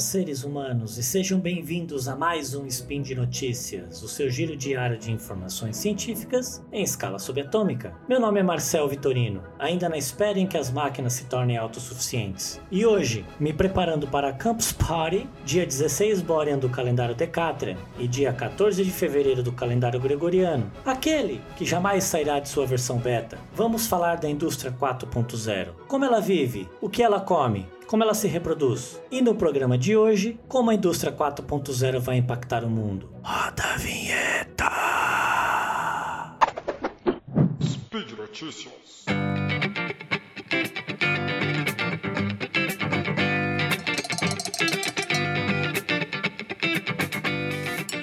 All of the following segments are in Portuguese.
seres humanos, e sejam bem-vindos a mais um Spin de Notícias, o seu giro diário de informações científicas em escala subatômica. Meu nome é Marcel Vitorino, ainda na espera em que as máquinas se tornem autossuficientes. E hoje, me preparando para a Campus Party, dia 16 Borean do calendário Decatrian e dia 14 de fevereiro do calendário Gregoriano, aquele que jamais sairá de sua versão beta, vamos falar da indústria 4.0. Como ela vive, o que ela come, como ela se reproduz. E no programa de hoje, como a indústria 4.0 vai impactar o mundo. Roda a vinheta! Speed Notícias.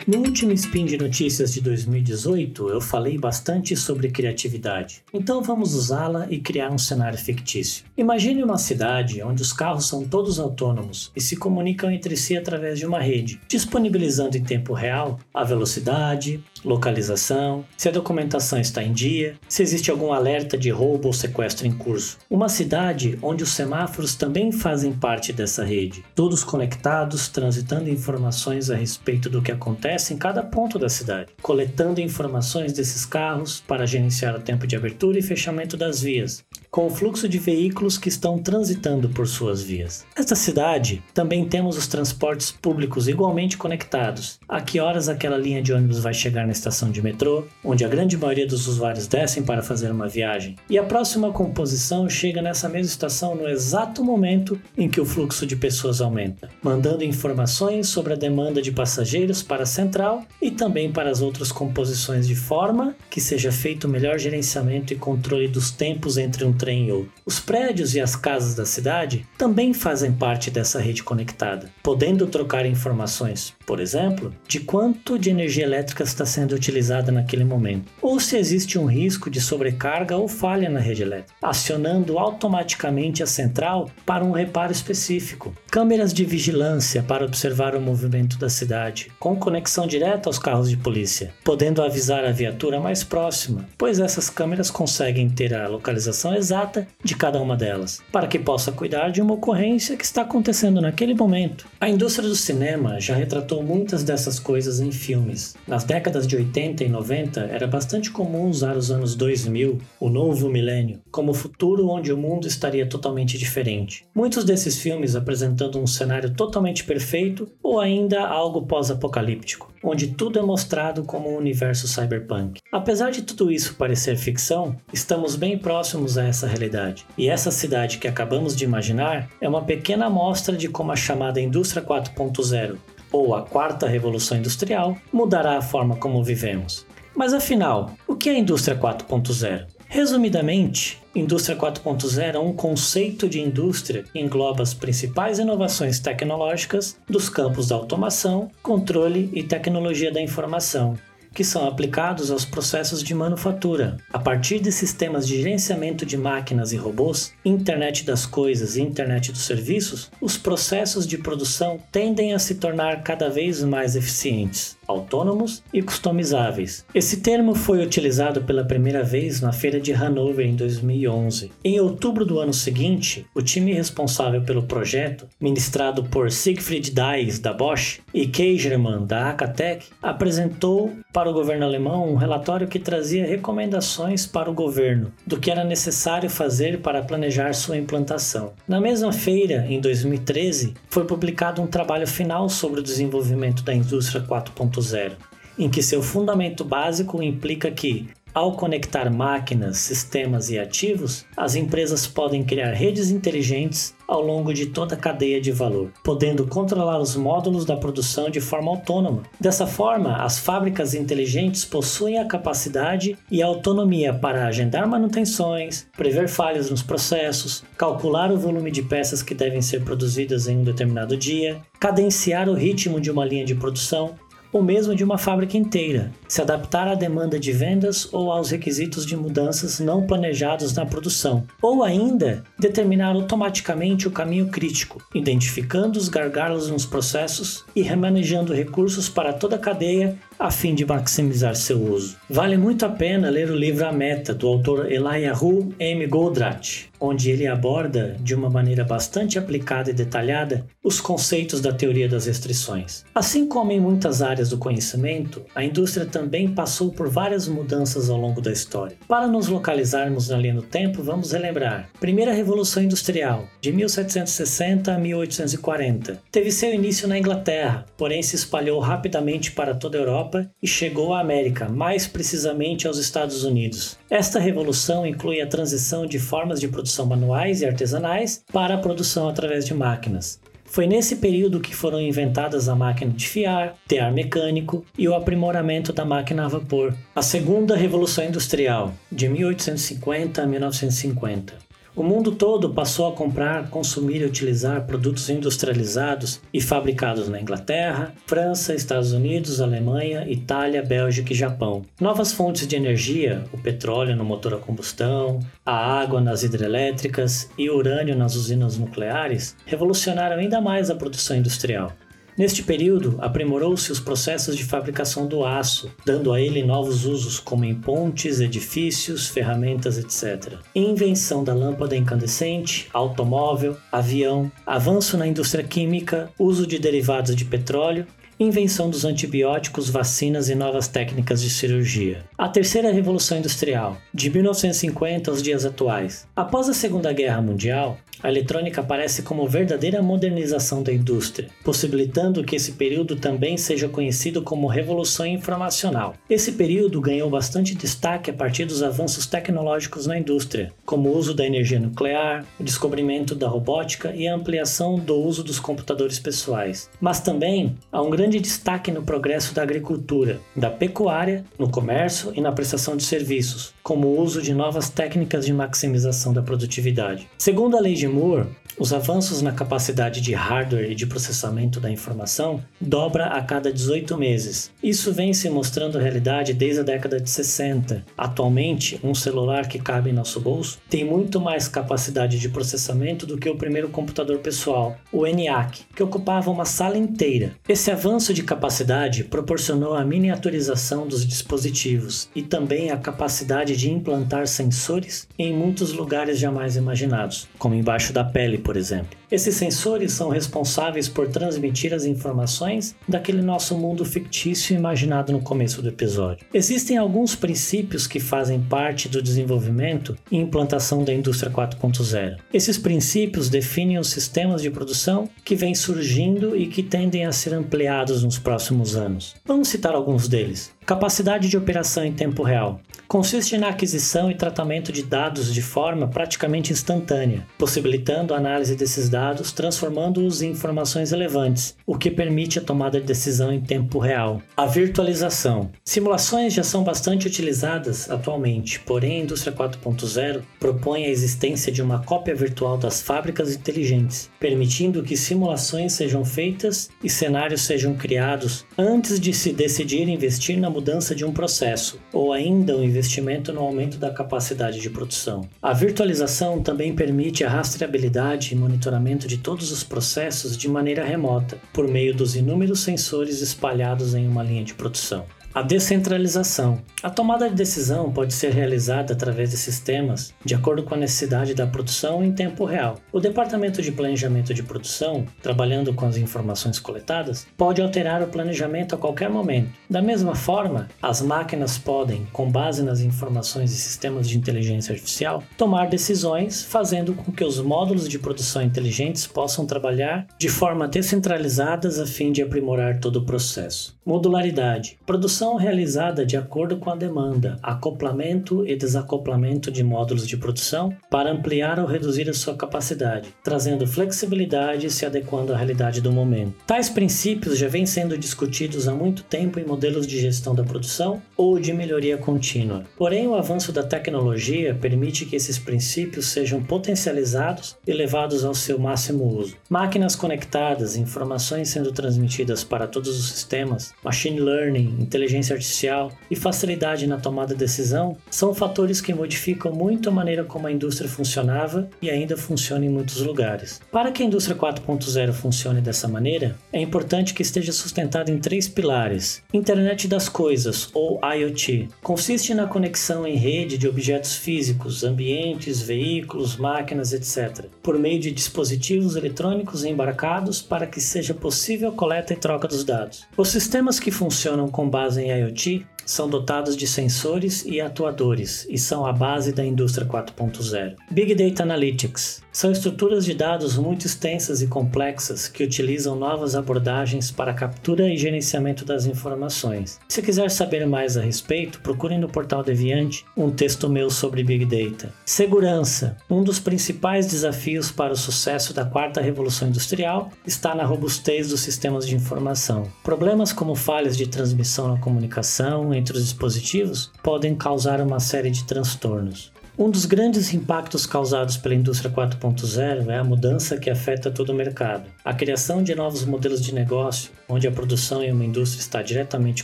No último Spin de Notícias de 2018, eu falei bastante sobre criatividade. Então vamos usá-la e criar um cenário fictício. Imagine uma cidade onde os carros são todos autônomos e se comunicam entre si através de uma rede, disponibilizando em tempo real a velocidade, localização, se a documentação está em dia, se existe algum alerta de roubo ou sequestro em curso. Uma cidade onde os semáforos também fazem parte dessa rede, todos conectados, transitando informações a respeito do que acontece em cada ponto da cidade, coletando informações desses carros para gerenciar o tempo de abertura e fechamento das vias, com o fluxo de veículos que estão transitando por suas vias. Nesta cidade, também temos os transportes públicos igualmente conectados. A que horas aquela linha de ônibus vai chegar na estação de metrô, onde a grande maioria dos usuários descem para fazer uma viagem. E a próxima composição chega nessa mesma estação no exato momento em que o fluxo de pessoas aumenta, mandando informações sobre a demanda de passageiros para a central e também para as outras composições de forma que seja feito o melhor gerenciamento e controle dos tempos entre um trem e outro. Os prédios e as casas da cidade também fazem parte dessa rede conectada, podendo trocar informações, por exemplo, de quanto de energia elétrica está sendo utilizada naquele momento, ou se existe um risco de sobrecarga ou falha na rede elétrica, acionando automaticamente a central para um reparo específico. Câmeras de vigilância para observar o movimento da cidade, com conexão direta aos carros de polícia, podendo avisar a viatura mais próxima, pois essas câmeras conseguem ter a localização exata de cada uma delas, para que possa cuidar de uma ocorrência que está acontecendo naquele momento. A indústria do cinema já retratou muitas dessas coisas em filmes. Nas décadas de 80 e 90, era bastante comum usar os anos 2000, o novo milênio, como futuro onde o mundo estaria totalmente diferente. Muitos desses filmes apresentando um cenário totalmente perfeito ou ainda algo pós-apocalíptico, onde tudo é mostrado como um universo cyberpunk. Apesar de tudo isso parecer ficção, estamos bem próximos a essa realidade. E essa cidade que acabamos de imaginar é uma pequena amostra de como a chamada indústria 4.0 ou a quarta revolução industrial mudará a forma como vivemos. Mas afinal, o que é a indústria 4.0? Resumidamente, indústria 4.0 é um conceito de indústria que engloba as principais inovações tecnológicas dos campos da automação, controle e tecnologia da informação, que são aplicados aos processos de manufatura. A partir de sistemas de gerenciamento de máquinas e robôs, internet das coisas e internet dos serviços, os processos de produção tendem a se tornar cada vez mais eficientes autônomos e customizáveis. Esse termo foi utilizado pela primeira vez na Feira de Hanover em 2011. Em outubro do ano seguinte, o time responsável pelo projeto, ministrado por Siegfried Dies da Bosch e Keigerman da Akatec, apresentou para o governo alemão um relatório que trazia recomendações para o governo do que era necessário fazer para planejar sua implantação. Na mesma feira, em 2013, foi publicado um trabalho final sobre o desenvolvimento da indústria 4.0 4.0, em que seu fundamento básico implica que, ao conectar máquinas, sistemas e ativos, as empresas podem criar redes inteligentes ao longo de toda a cadeia de valor, podendo controlar os módulos da produção de forma autônoma. Dessa forma, as fábricas inteligentes possuem a capacidade e a autonomia para agendar manutenções, prever falhas nos processos, calcular o volume de peças que devem ser produzidas em um determinado dia, cadenciar o ritmo de uma linha de produção, ou mesmo de uma fábrica inteira, se adaptar à demanda de vendas ou aos requisitos de mudanças não planejados na produção, ou ainda determinar automaticamente o caminho crítico, identificando os gargalos nos processos e remanejando recursos para toda a cadeia a fim de maximizar seu uso. Vale muito a pena ler o livro A Meta, do autor Eliahu M. Goldratt. onde ele aborda de uma maneira bastante aplicada e detalhada os conceitos da teoria das restrições. Assim como em muitas áreas do conhecimento, a indústria também passou por várias mudanças ao longo da história. Para nos localizarmos na linha do tempo, vamos relembrar. Primeira Revolução Industrial, de 1760 a 1840, teve seu início na Inglaterra, porém se espalhou rapidamente para toda a Europa e chegou à América, mais precisamente aos Estados Unidos. Esta revolução inclui a transição de formas de produção manuais e artesanais para a produção através de máquinas. Foi nesse período que foram inventadas a máquina de fiar, tear mecânico e o aprimoramento da máquina a vapor. A segunda revolução industrial, de 1850 a 1950. O mundo todo passou a comprar, consumir e utilizar produtos industrializados e fabricados na Inglaterra, França, Estados Unidos, Alemanha, Itália, Bélgica e Japão. Novas fontes de energia, o petróleo no motor a combustão, a água nas hidrelétricas e o urânio nas usinas nucleares, revolucionaram ainda mais a produção industrial. Neste período, aprimorou-se os processos de fabricação do aço, dando a ele novos usos como em pontes, edifícios, ferramentas, etc. Invenção da lâmpada incandescente, automóvel, avião, avanço na indústria química, uso de derivados de petróleo invenção dos antibióticos, vacinas e novas técnicas de cirurgia. A terceira revolução industrial, de 1950 aos dias atuais. Após a Segunda Guerra Mundial, a eletrônica aparece como verdadeira modernização da indústria, possibilitando que esse período também seja conhecido como Revolução Informacional. Esse período ganhou bastante destaque a partir dos avanços tecnológicos na indústria, como o uso da energia nuclear, o descobrimento da robótica e a ampliação do uso dos computadores pessoais. Mas também há um grande destaque no progresso da agricultura, da pecuária, no comércio e na prestação de serviços, como o uso de novas técnicas de maximização da produtividade. Segundo a lei de Moore, os avanços na capacidade de hardware e de processamento da informação dobra a cada 18 meses. Isso vem se mostrando realidade desde a década de 60. Atualmente, um celular que cabe em nosso bolso tem muito mais capacidade de processamento do que o primeiro computador pessoal, o ENIAC, que ocupava uma sala inteira. Esse avanço de capacidade proporcionou a miniaturização dos dispositivos e também a capacidade de implantar sensores em muitos lugares jamais imaginados, como embaixo da pele, por exemplo. Esses sensores são responsáveis por transmitir as informações daquele nosso mundo fictício imaginado no começo do episódio. Existem alguns princípios que fazem parte do desenvolvimento e implantação da indústria 4.0. Esses princípios definem os sistemas de produção que vêm surgindo e que tendem a ser ampliados nos próximos anos. Vamos citar alguns deles. Capacidade de operação em tempo real. Consiste na aquisição e tratamento de dados de forma praticamente instantânea, possibilitando a análise desses dados, transformando-os em informações relevantes, o que permite a tomada de decisão em tempo real. A virtualização. Simulações já são bastante utilizadas atualmente, porém a indústria 4.0 propõe a existência de uma cópia virtual das fábricas inteligentes, permitindo que simulações sejam feitas e cenários sejam criados antes de se decidir investir na mudança de um processo, ou ainda o investimento no aumento da capacidade de produção. A virtualização também permite a rastreabilidade e monitoramento de todos os processos de maneira remota, por meio dos inúmeros sensores espalhados em uma linha de produção. A descentralização. A tomada de decisão pode ser realizada através de sistemas de acordo com a necessidade da produção em tempo real. O departamento de planejamento de produção, trabalhando com as informações coletadas, pode alterar o planejamento a qualquer momento. Da mesma forma, as máquinas podem, com base nas informações e sistemas de inteligência artificial, tomar decisões, fazendo com que os módulos de produção inteligentes possam trabalhar de forma descentralizadas a fim de aprimorar todo o processo. Modularidade. Produção realizada de acordo com a demanda, acoplamento e desacoplamento de módulos de produção para ampliar ou reduzir a sua capacidade, trazendo flexibilidade e se adequando à realidade do momento. Tais princípios já vêm sendo discutidos há muito tempo em modelos de gestão da produção ou de melhoria contínua. Porém, o avanço da tecnologia permite que esses princípios sejam potencializados e levados ao seu máximo uso. Máquinas conectadas, informações sendo transmitidas para todos os sistemas, machine learning, inteligência inteligência artificial e facilidade na tomada de decisão são fatores que modificam muito a maneira como a indústria funcionava e ainda funciona em muitos lugares. Para que a indústria 4.0 funcione dessa maneira, é importante que esteja sustentada em três pilares: Internet das Coisas, ou IoT, consiste na conexão em rede de objetos físicos, ambientes, veículos, máquinas, etc., por meio de dispositivos eletrônicos embarcados para que seja possível coleta e troca dos dados. Os sistemas que funcionam com base em IoT são dotados de sensores e atuadores e são a base da indústria 4.0. Big Data Analytics são estruturas de dados muito extensas e complexas que utilizam novas abordagens para captura e gerenciamento das informações. Se quiser saber mais a respeito, procure no portal Deviante um texto meu sobre Big Data. Segurança. Um dos principais desafios para o sucesso da quarta revolução industrial está na robustez dos sistemas de informação. Problemas como falhas de transmissão na comunicação entre os dispositivos podem causar uma série de transtornos. Um dos grandes impactos causados pela indústria 4.0 é a mudança que afeta todo o mercado. A criação de novos modelos de negócio, onde a produção em uma indústria está diretamente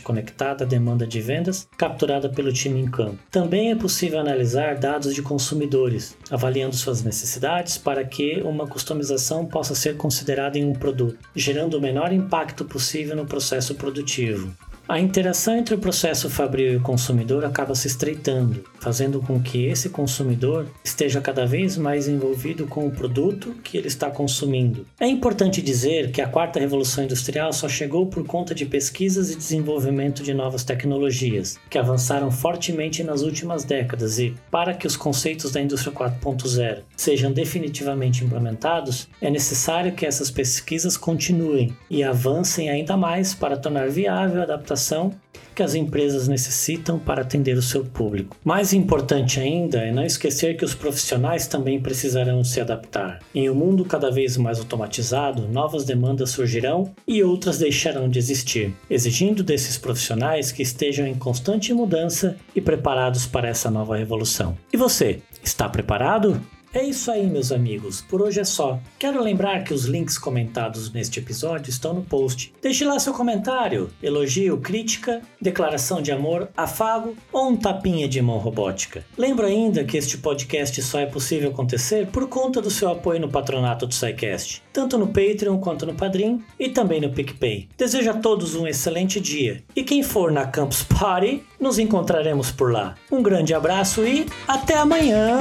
conectada à demanda de vendas, capturada pelo time em campo. Também é possível analisar dados de consumidores, avaliando suas necessidades para que uma customização possa ser considerada em um produto, gerando o menor impacto possível no processo produtivo. A interação entre o processo fabril e o consumidor acaba se estreitando, fazendo com que esse consumidor esteja cada vez mais envolvido com o produto que ele está consumindo. É importante dizer que a quarta revolução industrial só chegou por conta de pesquisas e desenvolvimento de novas tecnologias, que avançaram fortemente nas últimas décadas e, para que os conceitos da indústria 4.0 sejam definitivamente implementados, é necessário que essas pesquisas continuem e avancem ainda mais para tornar viável a adaptação adaptação que as empresas necessitam para atender o seu público. Mais importante ainda é não esquecer que os profissionais também precisarão se adaptar. Em um mundo cada vez mais automatizado, novas demandas surgirão e outras deixarão de existir, exigindo desses profissionais que estejam em constante mudança e preparados para essa nova revolução. E você, está preparado? É isso aí, meus amigos. Por hoje é só. Quero lembrar que os links comentados neste episódio estão no post. Deixe lá seu comentário, elogio, crítica, declaração de amor, afago ou um tapinha de mão robótica. Lembro ainda que este podcast só é possível acontecer por conta do seu apoio no patronato do SciCast, tanto no Patreon quanto no Padrim e também no PicPay. Desejo a todos um excelente dia. E quem for na Campus Party, nos encontraremos por lá. Um grande abraço e até amanhã!